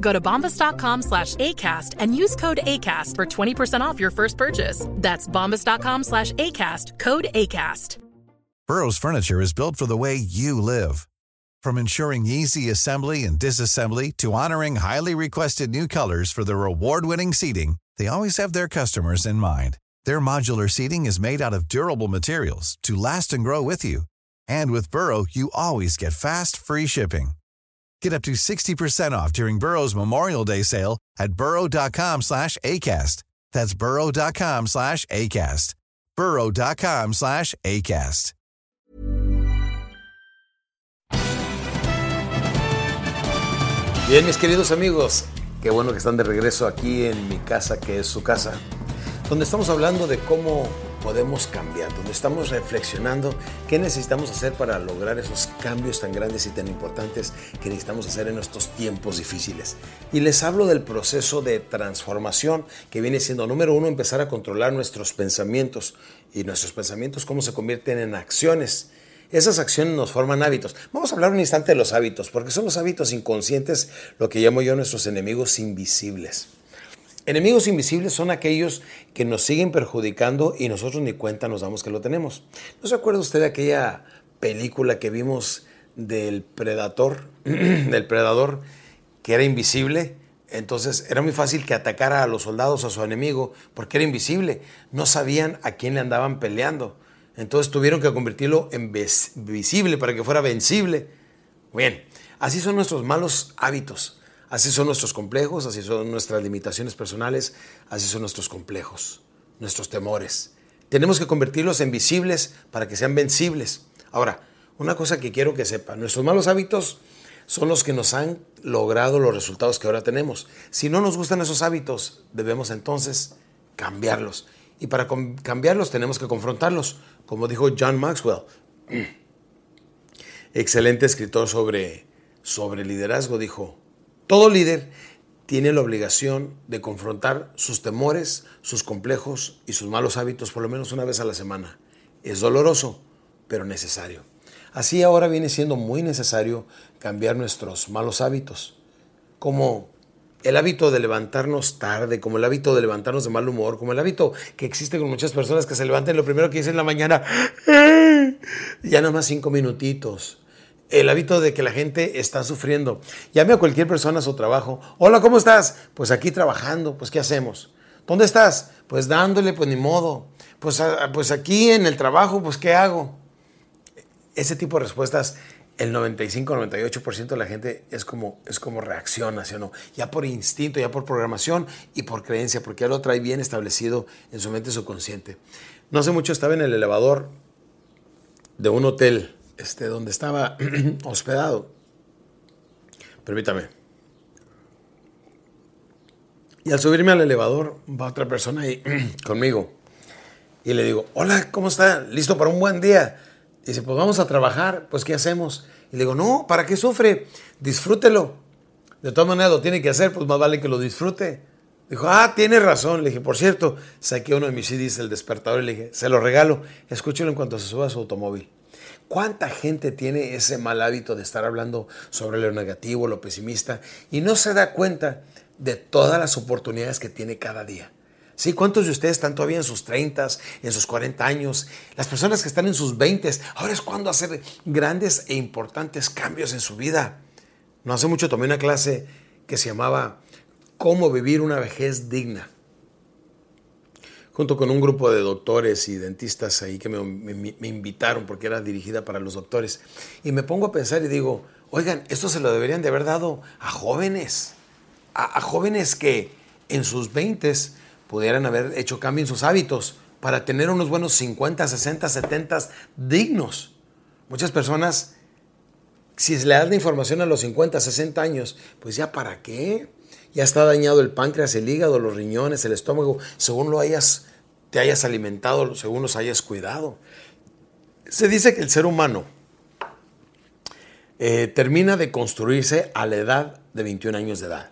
Go to bombas.com slash ACAST and use code ACAST for 20% off your first purchase. That's bombas.com slash ACAST, code ACAST. Burrow's furniture is built for the way you live. From ensuring easy assembly and disassembly to honoring highly requested new colors for their award-winning seating, they always have their customers in mind. Their modular seating is made out of durable materials to last and grow with you. And with Burrow, you always get fast, free shipping. Get up to 60% off during Burrow's Memorial Day sale at burrow.com slash ACAST. That's burrow.com slash ACAST. burrow.com slash ACAST. Bien, mis queridos amigos, qué bueno que están de regreso aquí en mi casa, que es su casa, donde estamos hablando de cómo podemos cambiar, donde estamos reflexionando qué necesitamos hacer para lograr esos cambios tan grandes y tan importantes que necesitamos hacer en estos tiempos difíciles. Y les hablo del proceso de transformación que viene siendo, número uno, empezar a controlar nuestros pensamientos y nuestros pensamientos cómo se convierten en acciones. Esas acciones nos forman hábitos. Vamos a hablar un instante de los hábitos, porque son los hábitos inconscientes lo que llamo yo nuestros enemigos invisibles. Enemigos invisibles son aquellos que nos siguen perjudicando y nosotros ni cuenta nos damos que lo tenemos. ¿No se acuerda usted de aquella película que vimos del Predator, del Predador, que era invisible? Entonces era muy fácil que atacara a los soldados, a su enemigo, porque era invisible. No sabían a quién le andaban peleando. Entonces tuvieron que convertirlo en visible para que fuera vencible. Bien, así son nuestros malos hábitos, así son nuestros complejos, así son nuestras limitaciones personales, así son nuestros complejos, nuestros temores. Tenemos que convertirlos en visibles para que sean vencibles. Ahora, una cosa que quiero que sepan, nuestros malos hábitos son los que nos han logrado los resultados que ahora tenemos. Si no nos gustan esos hábitos, debemos entonces cambiarlos. Y para cambiarlos tenemos que confrontarlos, como dijo John Maxwell, excelente escritor sobre, sobre liderazgo, dijo, todo líder tiene la obligación de confrontar sus temores, sus complejos y sus malos hábitos por lo menos una vez a la semana. Es doloroso, pero necesario. Así ahora viene siendo muy necesario cambiar nuestros malos hábitos, como el hábito de levantarnos tarde, como el hábito de levantarnos de mal humor, como el hábito que existe con muchas personas que se levantan lo primero que dicen en la mañana, ya nada más cinco minutitos. El hábito de que la gente está sufriendo. Llame a cualquier persona a su trabajo. Hola, ¿cómo estás? Pues aquí trabajando. Pues ¿qué hacemos? ¿Dónde estás? Pues dándole, pues ni modo. Pues, pues aquí en el trabajo, pues ¿qué hago? Ese tipo de respuestas el 95-98% de la gente es como, es como reacciona, ¿sí o no? Ya por instinto, ya por programación y por creencia, porque ya lo trae bien establecido en su mente subconsciente. No hace mucho estaba en el elevador de un hotel este, donde estaba hospedado. Permítame. Y al subirme al elevador va otra persona ahí conmigo. Y le digo, hola, ¿cómo está? ¿Listo para un buen día? dice, pues vamos a trabajar, pues ¿qué hacemos? Y le digo, no, ¿para qué sufre? Disfrútelo. De todas maneras lo tiene que hacer, pues más vale que lo disfrute. Dijo, ah, tiene razón. Le dije, por cierto, saqué uno de mis CDs, el despertador, y le dije, se lo regalo, escúchelo en cuanto se suba a su automóvil. ¿Cuánta gente tiene ese mal hábito de estar hablando sobre lo negativo, lo pesimista, y no se da cuenta de todas las oportunidades que tiene cada día? ¿Sí? ¿Cuántos de ustedes están todavía en sus 30, en sus 40 años? Las personas que están en sus 20, ahora es cuando hacer grandes e importantes cambios en su vida. No hace mucho tomé una clase que se llamaba Cómo vivir una vejez digna junto con un grupo de doctores y dentistas ahí que me, invitaron porque era dirigida para los doctores. Y me pongo a pensar y digo, oigan, esto se lo deberían de haber dado a jóvenes, a, a jóvenes que en sus 20 pudieran haber hecho cambio en sus hábitos para tener unos buenos 50, 60, 70 dignos. Muchas personas, si le das la información a los 50, 60 años, pues ya para qué? Ya está dañado el páncreas, el hígado, los riñones, el estómago, según lo hayas, te hayas alimentado, según los hayas cuidado. Se dice que el ser humano eh, termina de construirse a la edad de 21 años de edad.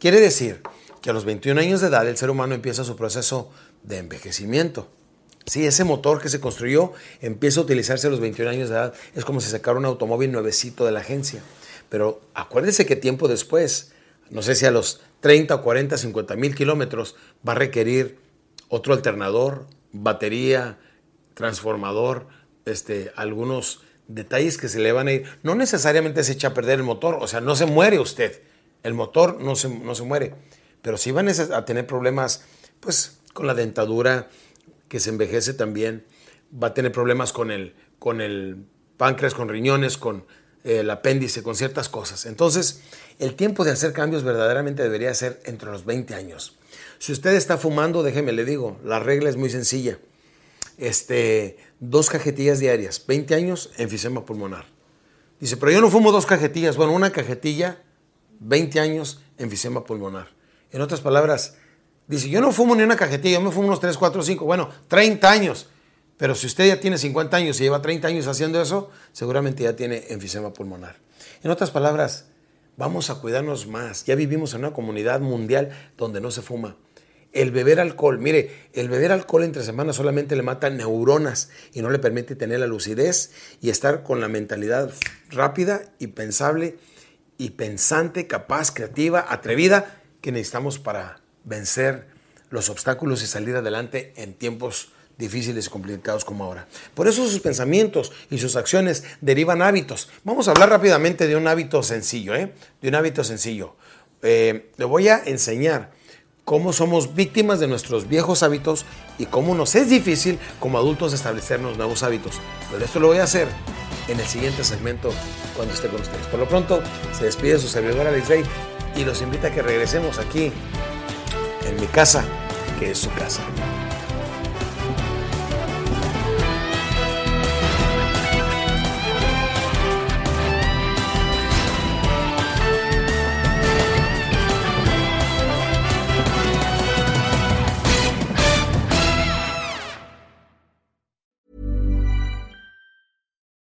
Quiere decir que a los 21 años de edad el ser humano empieza su proceso de envejecimiento. Si ese motor que se construyó empieza a utilizarse a los 21 años de edad, es como si sacara un automóvil nuevecito de la agencia. Pero acuérdese que tiempo después, no sé si a los 30, 40, 50 mil kilómetros, va a requerir otro alternador, batería, transformador, este, algunos detalles que se le van a ir. No necesariamente se echa a perder el motor, o sea, no se muere usted. El motor no se, no se muere. Pero sí van a tener problemas, pues, con la dentadura que se envejece también, va a tener problemas con el, con el páncreas, con riñones, con el apéndice, con ciertas cosas. Entonces, el tiempo de hacer cambios verdaderamente debería ser entre los 20 años. Si usted está fumando, déjeme le digo, la regla es muy sencilla. Este, dos cajetillas diarias, 20 años, enfisema pulmonar. Dice, pero yo no fumo dos cajetillas. Bueno, una cajetilla, 20 años, enfisema pulmonar. En otras palabras, Dice, yo no fumo ni una cajetilla, yo me fumo unos 3, 4, 5, bueno, 30 años. Pero si usted ya tiene 50 años y lleva 30 años haciendo eso, seguramente ya tiene enfisema pulmonar. En otras palabras, vamos a cuidarnos más. Ya vivimos en una comunidad mundial donde no se fuma. El beber alcohol, mire, el beber alcohol entre semanas solamente le mata neuronas y no le permite tener la lucidez y estar con la mentalidad rápida y pensable y pensante, capaz, creativa, atrevida que necesitamos para vencer los obstáculos y salir adelante en tiempos difíciles y complicados como ahora. Por eso sus pensamientos y sus acciones derivan hábitos. Vamos a hablar rápidamente de un hábito sencillo, ¿eh? De un hábito sencillo. Eh, le voy a enseñar cómo somos víctimas de nuestros viejos hábitos y cómo nos es difícil como adultos establecernos nuevos hábitos. Pero esto lo voy a hacer en el siguiente segmento cuando esté con ustedes. Por lo pronto, se despide su servidor Alex Rey y los invita a que regresemos aquí en mi casa, que es su casa.